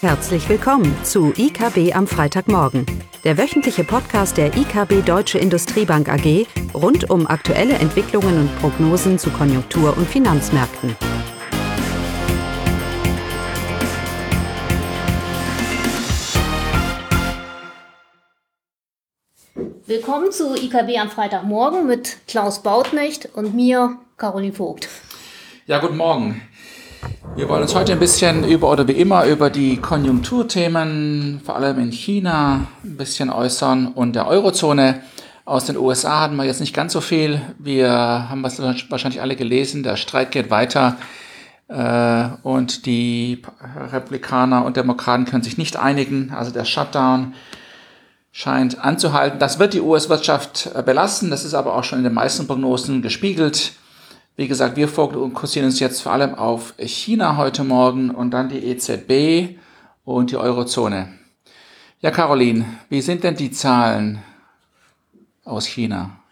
Herzlich willkommen zu IKB am Freitagmorgen, der wöchentliche Podcast der IKB Deutsche Industriebank AG rund um aktuelle Entwicklungen und Prognosen zu Konjunktur- und Finanzmärkten. Willkommen zu IKB am Freitagmorgen mit Klaus Bautnecht und mir, Caroline Vogt. Ja, guten Morgen. Wir wollen uns heute ein bisschen über oder wie immer über die Konjunkturthemen, vor allem in China, ein bisschen äußern und der Eurozone. Aus den USA hatten wir jetzt nicht ganz so viel. Wir haben es wahrscheinlich alle gelesen. Der Streit geht weiter äh, und die Republikaner und Demokraten können sich nicht einigen. Also der Shutdown scheint anzuhalten. Das wird die US-Wirtschaft belasten. Das ist aber auch schon in den meisten Prognosen gespiegelt. Wie gesagt, wir fokussieren uns jetzt vor allem auf China heute Morgen und dann die EZB und die Eurozone. Ja, Caroline, wie sind denn die Zahlen aus China?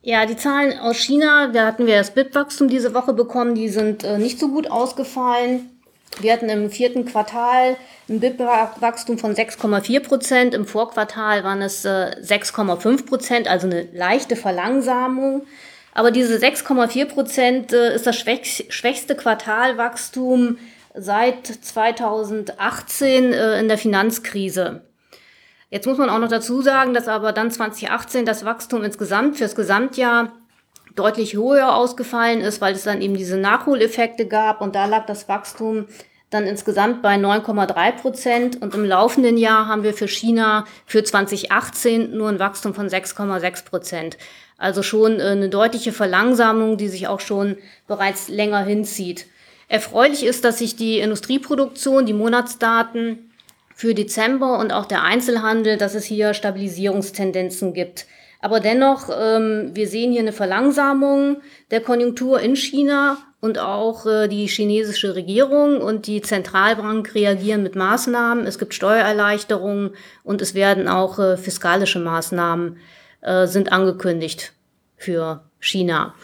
Ja, die Zahlen aus China, da hatten wir das BIP-Wachstum diese Woche bekommen, die sind äh, nicht so gut ausgefallen. Wir hatten im vierten Quartal ein BIP-Wachstum von 6,4 Prozent, im Vorquartal waren es äh, 6,5 Prozent, also eine leichte Verlangsamung. Aber diese 6,4 Prozent äh, ist das schwächste Quartalwachstum seit 2018 äh, in der Finanzkrise. Jetzt muss man auch noch dazu sagen, dass aber dann 2018 das Wachstum insgesamt fürs Gesamtjahr deutlich höher ausgefallen ist, weil es dann eben diese Nachholeffekte gab und da lag das Wachstum dann insgesamt bei 9,3 Prozent und im laufenden Jahr haben wir für China für 2018 nur ein Wachstum von 6,6 Prozent. Also schon äh, eine deutliche Verlangsamung, die sich auch schon bereits länger hinzieht. Erfreulich ist, dass sich die Industrieproduktion, die Monatsdaten für Dezember und auch der Einzelhandel, dass es hier Stabilisierungstendenzen gibt. Aber dennoch, ähm, wir sehen hier eine Verlangsamung der Konjunktur in China und auch äh, die chinesische Regierung und die Zentralbank reagieren mit Maßnahmen. Es gibt Steuererleichterungen und es werden auch äh, fiskalische Maßnahmen äh, sind angekündigt für China.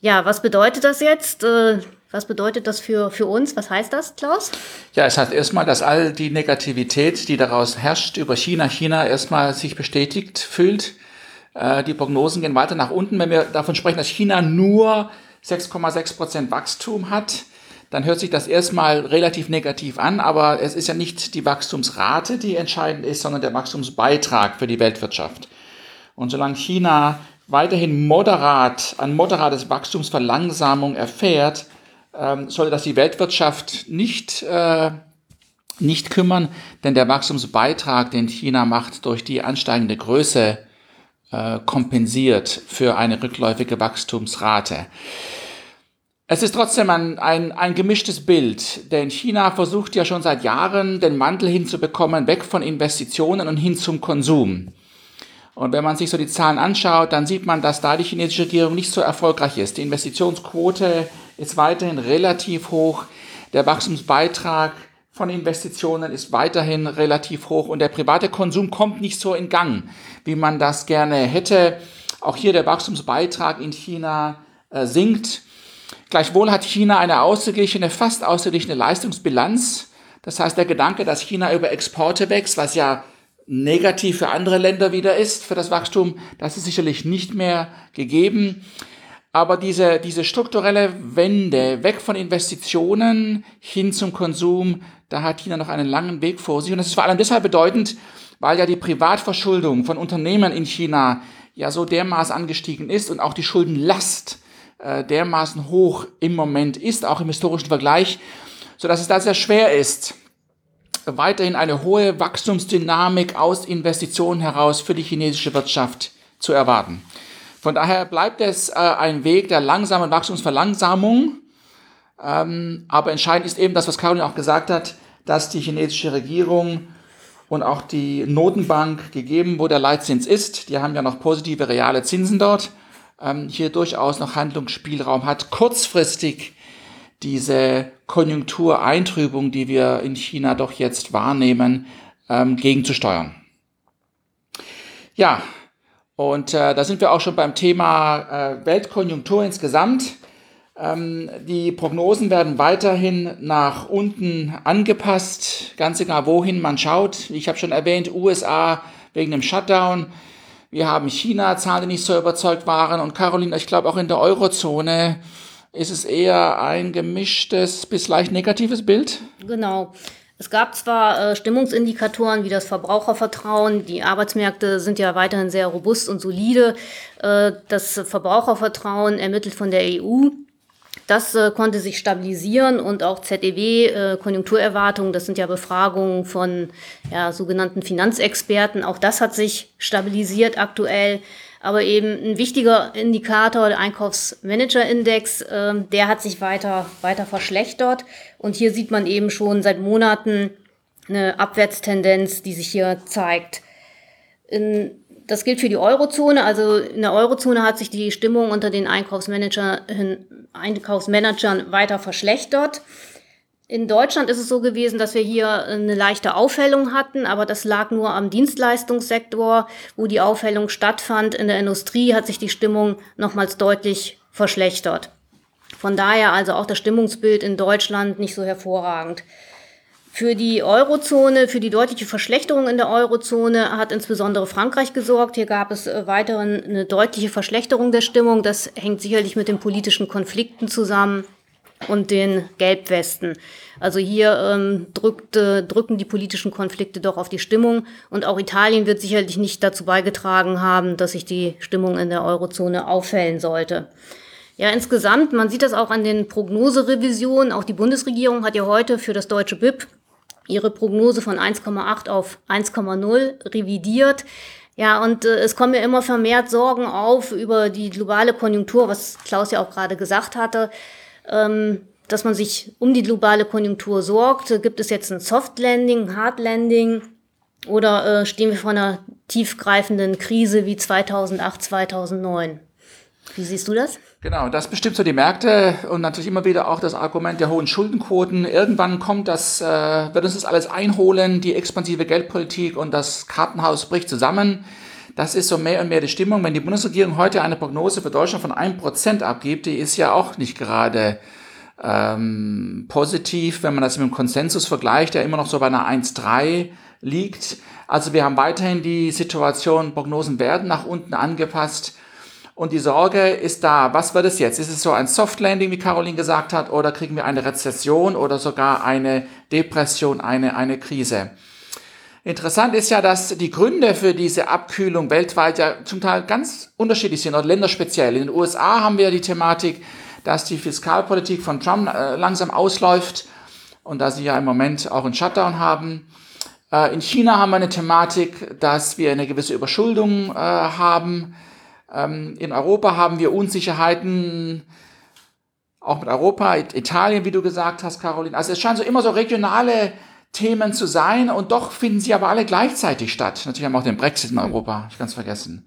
Ja, was bedeutet das jetzt? Äh, was bedeutet das für, für uns? Was heißt das, Klaus? Ja, es heißt erstmal, dass all die Negativität, die daraus herrscht über China, China erstmal sich bestätigt fühlt. Äh, die Prognosen gehen weiter nach unten. Wenn wir davon sprechen, dass China nur 6,6 Prozent Wachstum hat, dann hört sich das erstmal relativ negativ an, aber es ist ja nicht die Wachstumsrate, die entscheidend ist, sondern der Wachstumsbeitrag für die Weltwirtschaft. Und solange China weiterhin moderat, an moderates Wachstumsverlangsamung erfährt, ähm, sollte das die Weltwirtschaft nicht, äh, nicht kümmern, denn der Wachstumsbeitrag, den China macht, durch die ansteigende Größe äh, kompensiert für eine rückläufige Wachstumsrate. Es ist trotzdem ein, ein, ein gemischtes Bild, denn China versucht ja schon seit Jahren den Mantel hinzubekommen, weg von Investitionen und hin zum Konsum. Und wenn man sich so die Zahlen anschaut, dann sieht man, dass da die chinesische Regierung nicht so erfolgreich ist. Die Investitionsquote ist weiterhin relativ hoch. Der Wachstumsbeitrag von Investitionen ist weiterhin relativ hoch und der private Konsum kommt nicht so in Gang, wie man das gerne hätte. Auch hier der Wachstumsbeitrag in China äh, sinkt. Gleichwohl hat China eine ausgeglichene, fast ausgeglichene Leistungsbilanz. Das heißt, der Gedanke, dass China über Exporte wächst, was ja negativ für andere Länder wieder ist, für das Wachstum, das ist sicherlich nicht mehr gegeben. Aber diese, diese strukturelle Wende weg von Investitionen hin zum Konsum, da hat China noch einen langen Weg vor sich. Und das ist vor allem deshalb bedeutend, weil ja die Privatverschuldung von Unternehmen in China ja so dermaßen angestiegen ist und auch die Schuldenlast äh, dermaßen hoch im Moment ist, auch im historischen Vergleich, so dass es da sehr schwer ist, weiterhin eine hohe Wachstumsdynamik aus Investitionen heraus für die chinesische Wirtschaft zu erwarten. Von daher bleibt es äh, ein Weg der langsamen Wachstumsverlangsamung. Ähm, aber entscheidend ist eben das, was Caroline auch gesagt hat, dass die chinesische Regierung und auch die Notenbank gegeben, wo der Leitzins ist, die haben ja noch positive reale Zinsen dort, ähm, hier durchaus noch Handlungsspielraum hat, kurzfristig diese Konjunktureintrübung, die wir in China doch jetzt wahrnehmen, ähm, gegenzusteuern. Ja, und äh, da sind wir auch schon beim Thema äh, Weltkonjunktur insgesamt. Ähm, die Prognosen werden weiterhin nach unten angepasst, ganz egal wohin man schaut. Ich habe schon erwähnt, USA wegen dem Shutdown. Wir haben China-Zahlen, die nicht so überzeugt waren. Und Caroline, ich glaube auch in der Eurozone ist es eher ein gemischtes bis leicht negatives Bild. Genau. Es gab zwar äh, Stimmungsindikatoren wie das Verbrauchervertrauen, die Arbeitsmärkte sind ja weiterhin sehr robust und solide. Äh, das Verbrauchervertrauen ermittelt von der EU das äh, konnte sich stabilisieren und auch ZEW, äh, Konjunkturerwartungen, das sind ja Befragungen von ja, sogenannten Finanzexperten, auch das hat sich stabilisiert aktuell. Aber eben ein wichtiger Indikator, der Einkaufsmanagerindex, äh, der hat sich weiter, weiter verschlechtert. Und hier sieht man eben schon seit Monaten eine Abwärtstendenz, die sich hier zeigt. In das gilt für die Eurozone. Also in der Eurozone hat sich die Stimmung unter den Einkaufsmanagern, Einkaufsmanagern weiter verschlechtert. In Deutschland ist es so gewesen, dass wir hier eine leichte Aufhellung hatten, aber das lag nur am Dienstleistungssektor, wo die Aufhellung stattfand. In der Industrie hat sich die Stimmung nochmals deutlich verschlechtert. Von daher also auch das Stimmungsbild in Deutschland nicht so hervorragend. Für die Eurozone, für die deutliche Verschlechterung in der Eurozone hat insbesondere Frankreich gesorgt. Hier gab es äh, weiterhin eine deutliche Verschlechterung der Stimmung. Das hängt sicherlich mit den politischen Konflikten zusammen und den Gelbwesten. Also hier ähm, drückt, äh, drücken die politischen Konflikte doch auf die Stimmung. Und auch Italien wird sicherlich nicht dazu beigetragen haben, dass sich die Stimmung in der Eurozone auffällen sollte. Ja, insgesamt, man sieht das auch an den Prognoserevisionen. Auch die Bundesregierung hat ja heute für das deutsche BIP ihre Prognose von 1,8 auf 1,0 revidiert. Ja, und äh, es kommen ja immer vermehrt Sorgen auf über die globale Konjunktur, was Klaus ja auch gerade gesagt hatte, dass man sich um die globale Konjunktur sorgt. Gibt es jetzt ein Soft Landing, Hard Landing oder äh, stehen wir vor einer tiefgreifenden Krise wie 2008, 2009? Wie siehst du das? Genau, das bestimmt so die Märkte und natürlich immer wieder auch das Argument der hohen Schuldenquoten. Irgendwann kommt das, äh, wird uns das alles einholen, die expansive Geldpolitik und das Kartenhaus bricht zusammen. Das ist so mehr und mehr die Stimmung. Wenn die Bundesregierung heute eine Prognose für Deutschland von einem Prozent abgibt, die ist ja auch nicht gerade ähm, positiv, wenn man das mit dem Konsensus vergleicht, der immer noch so bei einer 1,3 liegt. Also wir haben weiterhin die Situation, Prognosen werden nach unten angepasst. Und die Sorge ist da, was wird es jetzt? Ist es so ein Soft Landing, wie Caroline gesagt hat, oder kriegen wir eine Rezession oder sogar eine Depression, eine, eine Krise? Interessant ist ja, dass die Gründe für diese Abkühlung weltweit ja zum Teil ganz unterschiedlich sind oder länderspeziell. In den USA haben wir die Thematik, dass die Fiskalpolitik von Trump äh, langsam ausläuft und da sie ja im Moment auch einen Shutdown haben. Äh, in China haben wir eine Thematik, dass wir eine gewisse Überschuldung äh, haben. Ähm, in Europa haben wir Unsicherheiten, auch mit Europa, Italien, wie du gesagt hast, Caroline. Also es scheinen so immer so regionale Themen zu sein und doch finden sie aber alle gleichzeitig statt. Natürlich haben wir auch den Brexit in Europa, ich ganz vergessen.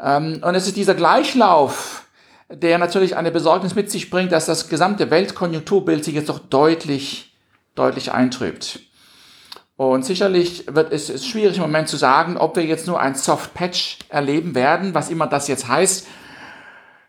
Ähm, und es ist dieser Gleichlauf, der natürlich eine Besorgnis mit sich bringt, dass das gesamte Weltkonjunkturbild sich jetzt doch deutlich, deutlich eintrübt. Und sicherlich wird es ist schwierig im Moment zu sagen, ob wir jetzt nur ein Soft Patch erleben werden, was immer das jetzt heißt.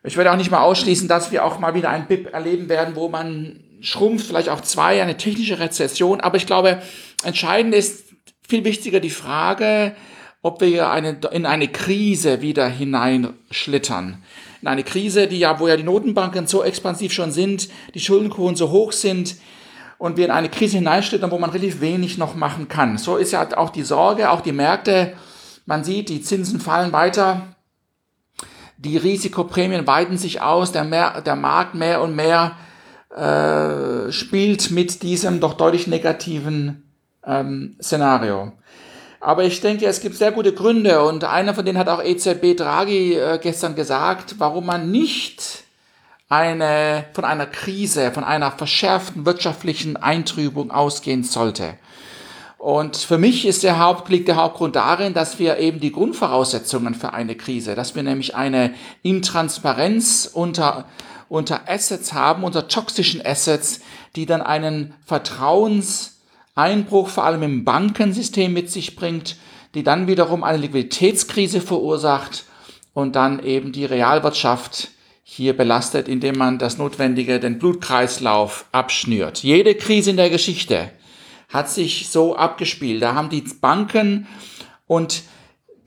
Ich werde auch nicht mal ausschließen, dass wir auch mal wieder ein BIP erleben werden, wo man schrumpft, vielleicht auch zwei, eine technische Rezession. Aber ich glaube, entscheidend ist viel wichtiger die Frage, ob wir eine, in eine Krise wieder hineinschlittern. In eine Krise, die ja, wo ja die Notenbanken so expansiv schon sind, die Schuldenquoten so hoch sind, und wir in eine Krise hineinschlittern, wo man relativ wenig noch machen kann. So ist ja auch die Sorge, auch die Märkte. Man sieht, die Zinsen fallen weiter, die Risikoprämien weiten sich aus, der, mehr, der Markt mehr und mehr äh, spielt mit diesem doch deutlich negativen ähm, Szenario. Aber ich denke, es gibt sehr gute Gründe und einer von denen hat auch EZB Draghi äh, gestern gesagt, warum man nicht eine, von einer Krise, von einer verschärften wirtschaftlichen Eintrübung ausgehen sollte. Und für mich ist der Haupt, liegt der Hauptgrund darin, dass wir eben die Grundvoraussetzungen für eine Krise, dass wir nämlich eine Intransparenz unter, unter Assets haben, unter toxischen Assets, die dann einen Vertrauenseinbruch vor allem im Bankensystem mit sich bringt, die dann wiederum eine Liquiditätskrise verursacht und dann eben die Realwirtschaft hier belastet, indem man das Notwendige, den Blutkreislauf abschnürt. Jede Krise in der Geschichte hat sich so abgespielt. Da haben die Banken und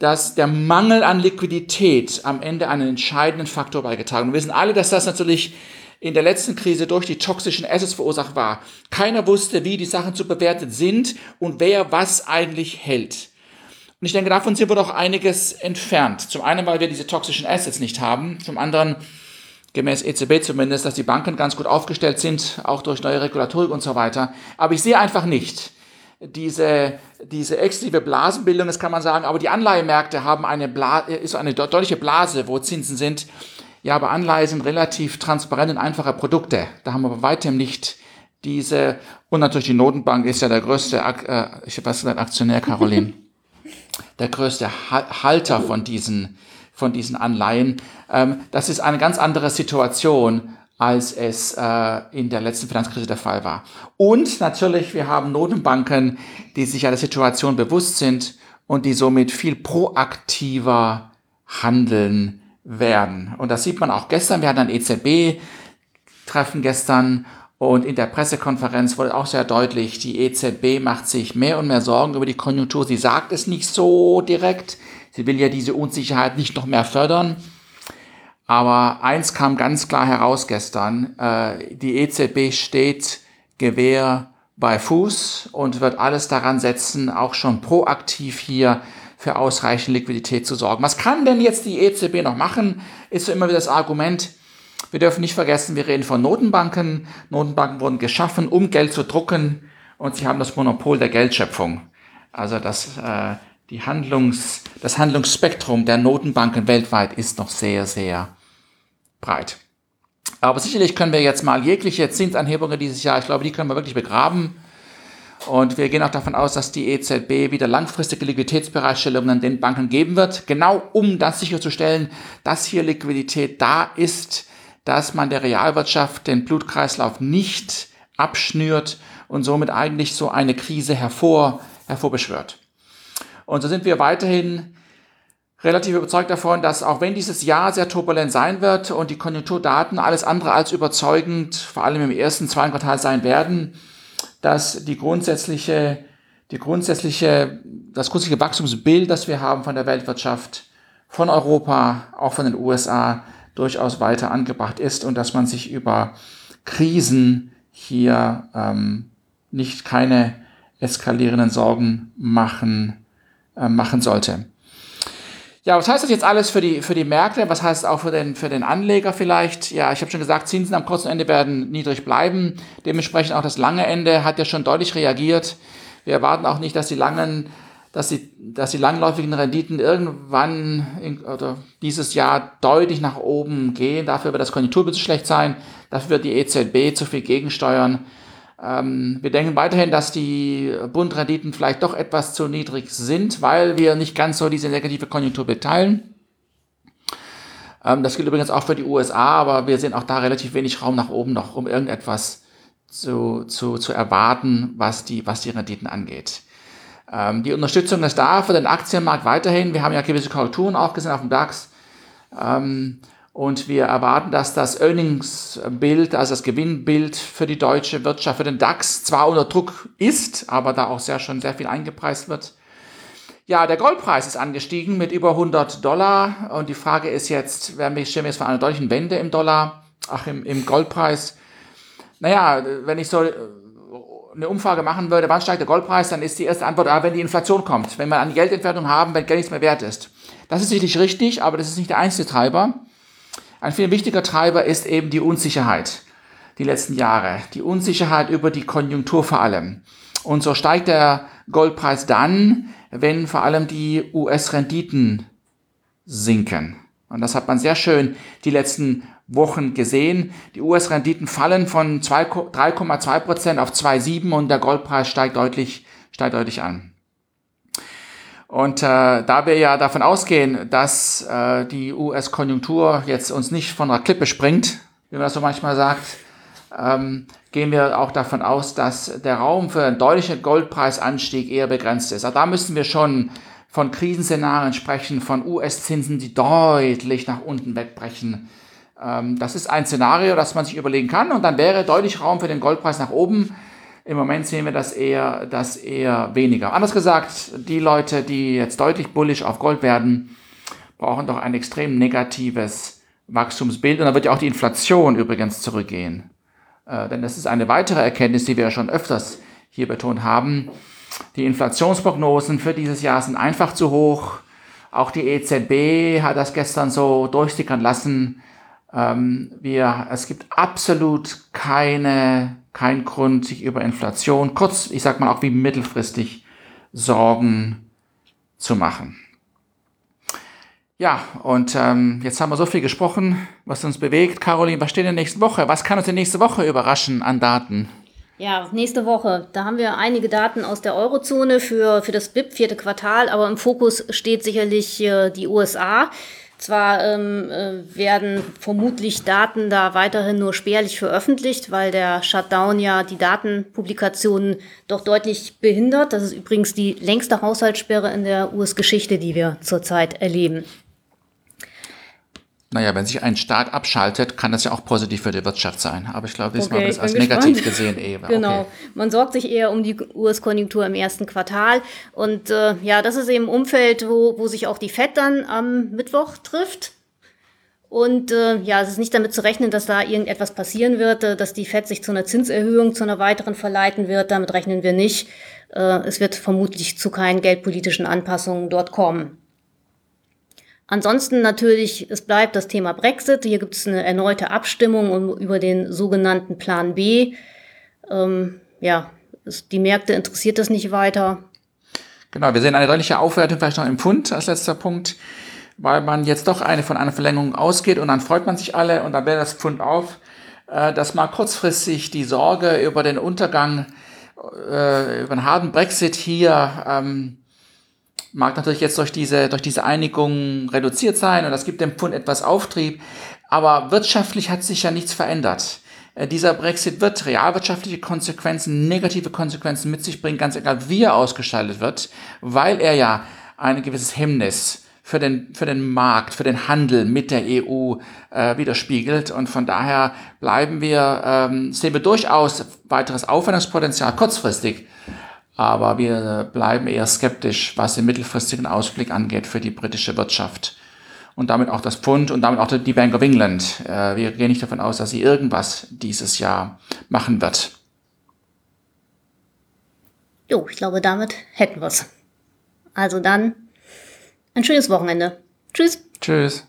dass der Mangel an Liquidität am Ende einen entscheidenden Faktor beigetragen. Wir wissen alle, dass das natürlich in der letzten Krise durch die toxischen Assets verursacht war. Keiner wusste, wie die Sachen zu bewerten sind und wer was eigentlich hält. Und ich denke, davon sind wir doch einiges entfernt. Zum einen, weil wir diese toxischen Assets nicht haben. Zum anderen, gemäß EZB zumindest, dass die Banken ganz gut aufgestellt sind, auch durch neue Regulatorik und so weiter. Aber ich sehe einfach nicht diese, diese exklusive Blasenbildung, das kann man sagen, aber die Anleihemärkte haben eine, Bla ist eine deutliche Blase, wo Zinsen sind. Ja, aber Anleihen sind relativ transparent und einfache Produkte. Da haben wir bei weitem nicht diese, und natürlich die Notenbank ist ja der größte, äh, ich weiß nicht, Aktionär, Caroline, der größte Halter von diesen, von diesen Anleihen. Ähm, das ist eine ganz andere Situation als es äh, in der letzten Finanzkrise der Fall war. Und natürlich, wir haben Notenbanken, die sich ja der Situation bewusst sind und die somit viel proaktiver handeln werden. Und das sieht man auch gestern. Wir hatten ein EZB-Treffen gestern und in der Pressekonferenz wurde auch sehr deutlich, die EZB macht sich mehr und mehr Sorgen über die Konjunktur. Sie sagt es nicht so direkt. Sie will ja diese Unsicherheit nicht noch mehr fördern. Aber eins kam ganz klar heraus gestern. Äh, die EZB steht Gewehr bei Fuß und wird alles daran setzen, auch schon proaktiv hier für ausreichend Liquidität zu sorgen. Was kann denn jetzt die EZB noch machen? Ist so immer wieder das Argument. Wir dürfen nicht vergessen, wir reden von Notenbanken. Notenbanken wurden geschaffen, um Geld zu drucken und sie haben das Monopol der Geldschöpfung. Also das, äh, die Handlungs, das Handlungsspektrum der Notenbanken weltweit ist noch sehr, sehr breit. Aber sicherlich können wir jetzt mal jegliche Zinsanhebungen dieses Jahr, ich glaube, die können wir wirklich begraben. Und wir gehen auch davon aus, dass die EZB wieder langfristige Liquiditätsbereitstellungen den Banken geben wird, genau um das sicherzustellen, dass hier Liquidität da ist, dass man der Realwirtschaft den Blutkreislauf nicht abschnürt und somit eigentlich so eine Krise hervor, hervorbeschwört. Und so sind wir weiterhin relativ überzeugt davon, dass auch wenn dieses Jahr sehr turbulent sein wird und die Konjunkturdaten alles andere als überzeugend, vor allem im ersten, zweiten Quartal sein werden, dass die grundsätzliche, die grundsätzliche, das grundsätzliche Wachstumsbild, das wir haben von der Weltwirtschaft, von Europa, auch von den USA, durchaus weiter angebracht ist und dass man sich über Krisen hier ähm, nicht keine eskalierenden Sorgen machen, äh, machen sollte. Ja, was heißt das jetzt alles für die, für die Märkte? Was heißt auch für den, für den Anleger vielleicht? Ja, ich habe schon gesagt, Zinsen am kurzen Ende werden niedrig bleiben. Dementsprechend auch das lange Ende hat ja schon deutlich reagiert. Wir erwarten auch nicht, dass die langen, dass die, dass die langläufigen Renditen irgendwann in, oder dieses Jahr deutlich nach oben gehen. Dafür wird das Konjunkturbild schlecht sein. Dafür wird die EZB zu viel gegensteuern. Ähm, wir denken weiterhin, dass die Bundrenditen vielleicht doch etwas zu niedrig sind, weil wir nicht ganz so diese negative Konjunktur beteilen. Ähm, das gilt übrigens auch für die USA, aber wir sehen auch da relativ wenig Raum nach oben noch, um irgendetwas zu, zu, zu erwarten, was die, was die Renditen angeht. Ähm, die Unterstützung ist da für den Aktienmarkt weiterhin. Wir haben ja gewisse Korrekturen auch gesehen auf dem DAX. Und wir erwarten, dass das Earnings-Bild, also das Gewinnbild für die deutsche Wirtschaft, für den DAX zwar unter Druck ist, aber da auch sehr schon sehr viel eingepreist wird. Ja, der Goldpreis ist angestiegen mit über 100 Dollar. Und die Frage ist jetzt, werden wir, stehen wir jetzt vor einer deutlichen Wende im Dollar, ach, im, im Goldpreis. Naja, wenn ich so äh, eine Umfrage machen würde, wann steigt der Goldpreis, dann ist die erste Antwort, ah, wenn die Inflation kommt, wenn wir eine Geldentwertung haben, wenn Geld nichts mehr wert ist. Das ist sicherlich richtig, aber das ist nicht der einzige Treiber. Ein viel wichtiger Treiber ist eben die Unsicherheit die letzten Jahre. Die Unsicherheit über die Konjunktur vor allem. Und so steigt der Goldpreis dann, wenn vor allem die US-Renditen sinken. Und das hat man sehr schön die letzten Wochen gesehen. Die US-Renditen fallen von 3,2 Prozent auf 2,7 und der Goldpreis steigt deutlich, steigt deutlich an. Und äh, da wir ja davon ausgehen, dass äh, die US-Konjunktur jetzt uns nicht von der Klippe springt, wie man das so manchmal sagt, ähm, gehen wir auch davon aus, dass der Raum für einen deutlichen Goldpreisanstieg eher begrenzt ist. Auch da müssen wir schon von Krisenszenarien sprechen, von US-Zinsen, die deutlich nach unten wegbrechen. Ähm, das ist ein Szenario, das man sich überlegen kann und dann wäre deutlich Raum für den Goldpreis nach oben. Im Moment sehen wir das eher, das eher weniger. Anders gesagt, die Leute, die jetzt deutlich bullish auf Gold werden, brauchen doch ein extrem negatives Wachstumsbild. Und dann wird ja auch die Inflation übrigens zurückgehen. Äh, denn das ist eine weitere Erkenntnis, die wir ja schon öfters hier betont haben. Die Inflationsprognosen für dieses Jahr sind einfach zu hoch. Auch die EZB hat das gestern so durchsickern lassen. Ähm, wir, es gibt absolut keine, kein Grund, sich über Inflation, kurz, ich sag mal auch wie mittelfristig, Sorgen zu machen. Ja, und ähm, jetzt haben wir so viel gesprochen, was uns bewegt. Caroline, was steht in der nächsten Woche? Was kann uns in der nächsten Woche überraschen an Daten? Ja, nächste Woche. Da haben wir einige Daten aus der Eurozone für, für das BIP, vierte Quartal, aber im Fokus steht sicherlich äh, die USA. Zwar ähm, äh, werden vermutlich Daten da weiterhin nur spärlich veröffentlicht, weil der Shutdown ja die Datenpublikationen doch deutlich behindert. Das ist übrigens die längste Haushaltssperre in der US-Geschichte, die wir zurzeit erleben. Naja, wenn sich ein Staat abschaltet, kann das ja auch positiv für die Wirtschaft sein. Aber ich glaube, diesmal okay, wird es als negativ gesehen eher. Genau. Okay. Man sorgt sich eher um die US-Konjunktur im ersten Quartal. Und äh, ja, das ist eben ein Umfeld, wo, wo sich auch die FED dann am Mittwoch trifft. Und äh, ja, es ist nicht damit zu rechnen, dass da irgendetwas passieren wird, äh, dass die FED sich zu einer Zinserhöhung, zu einer weiteren verleiten wird. Damit rechnen wir nicht. Äh, es wird vermutlich zu keinen geldpolitischen Anpassungen dort kommen. Ansonsten natürlich, es bleibt das Thema Brexit. Hier gibt es eine erneute Abstimmung über den sogenannten Plan B. Ähm, ja, die Märkte interessiert das nicht weiter. Genau, wir sehen eine deutliche Aufwertung vielleicht noch im Pfund als letzter Punkt, weil man jetzt doch eine von einer Verlängerung ausgeht und dann freut man sich alle und dann wäre das Pfund auf, äh, dass mal kurzfristig die Sorge über den Untergang, äh, über einen harten Brexit hier ähm, mag natürlich jetzt durch diese, durch diese Einigung reduziert sein und das gibt dem Pfund etwas Auftrieb. Aber wirtschaftlich hat sich ja nichts verändert. Äh, dieser Brexit wird realwirtschaftliche Konsequenzen, negative Konsequenzen mit sich bringen, ganz egal wie er ausgestaltet wird, weil er ja ein gewisses Hemmnis für den, für den Markt, für den Handel mit der EU äh, widerspiegelt. Und von daher bleiben wir, ähm, sehen wir durchaus weiteres Aufwendungspotenzial kurzfristig aber wir bleiben eher skeptisch, was den mittelfristigen Ausblick angeht für die britische Wirtschaft. Und damit auch das Pfund und damit auch die Bank of England. Äh, wir gehen nicht davon aus, dass sie irgendwas dieses Jahr machen wird. Jo, ich glaube, damit hätten wir es. Also dann ein schönes Wochenende. Tschüss. Tschüss.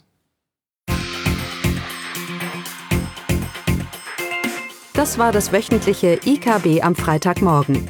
Das war das wöchentliche IKB am Freitagmorgen.